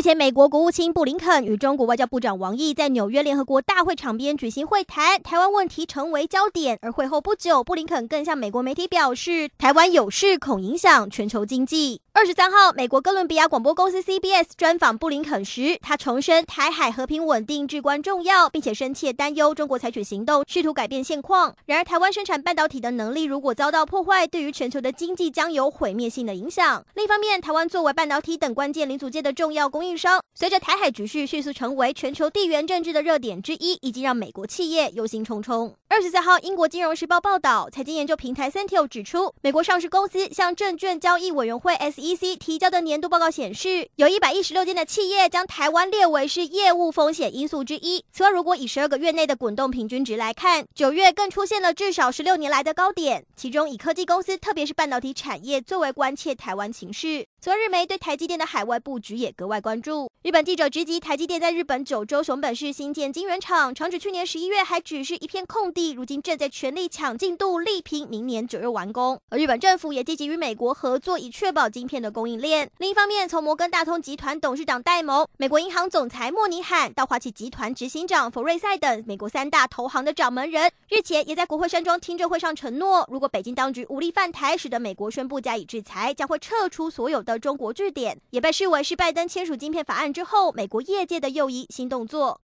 日前，美国国务卿布林肯与中国外交部长王毅在纽约联合国大会场边举行会谈，台湾问题成为焦点。而会后不久，布林肯更向美国媒体表示，台湾有事恐影响全球经济。二十三号，美国哥伦比亚广播公司 CBS 专访布林肯时，他重申台海和平稳定至关重要，并且深切担忧中国采取行动试图改变现况。然而，台湾生产半导体的能力如果遭到破坏，对于全球的经济将有毁灭性的影响。另一方面，台湾作为半导体等关键零组件的重要供应商，随着台海局势迅速成为全球地缘政治的热点之一，已经让美国企业忧心忡忡。二十三号，英国金融时报报道，财经研究平台 Centio 指出，美国上市公司向证券交易委员会 SEC 提交的年度报告显示，有一百一十六间的企业将台湾列为是业务风险因素之一。此外，如果以十二个月内的滚动平均值来看，九月更出现了至少十六年来的高点，其中以科技公司，特别是半导体产业最为关切台湾情势。昨，日媒对台积电的海外布局也格外关关注。日本记者直击台积电在日本九州熊本市新建晶圆厂，厂址去年十一月还只是一片空地，如今正在全力抢进度，力拼明年九月完工。而日本政府也积极与美国合作，以确保晶片的供应链。另一方面，从摩根大通集团董事长戴蒙、美国银行总裁莫尼罕到华企集团执行长弗瑞塞等美国三大投行的掌门人，日前也在国会山庄听证会上承诺，如果北京当局无力犯台，使得美国宣布加以制裁，将会撤出所有的中国据点，也被视为是拜登签署晶片法案之后，美国业界的又一新动作。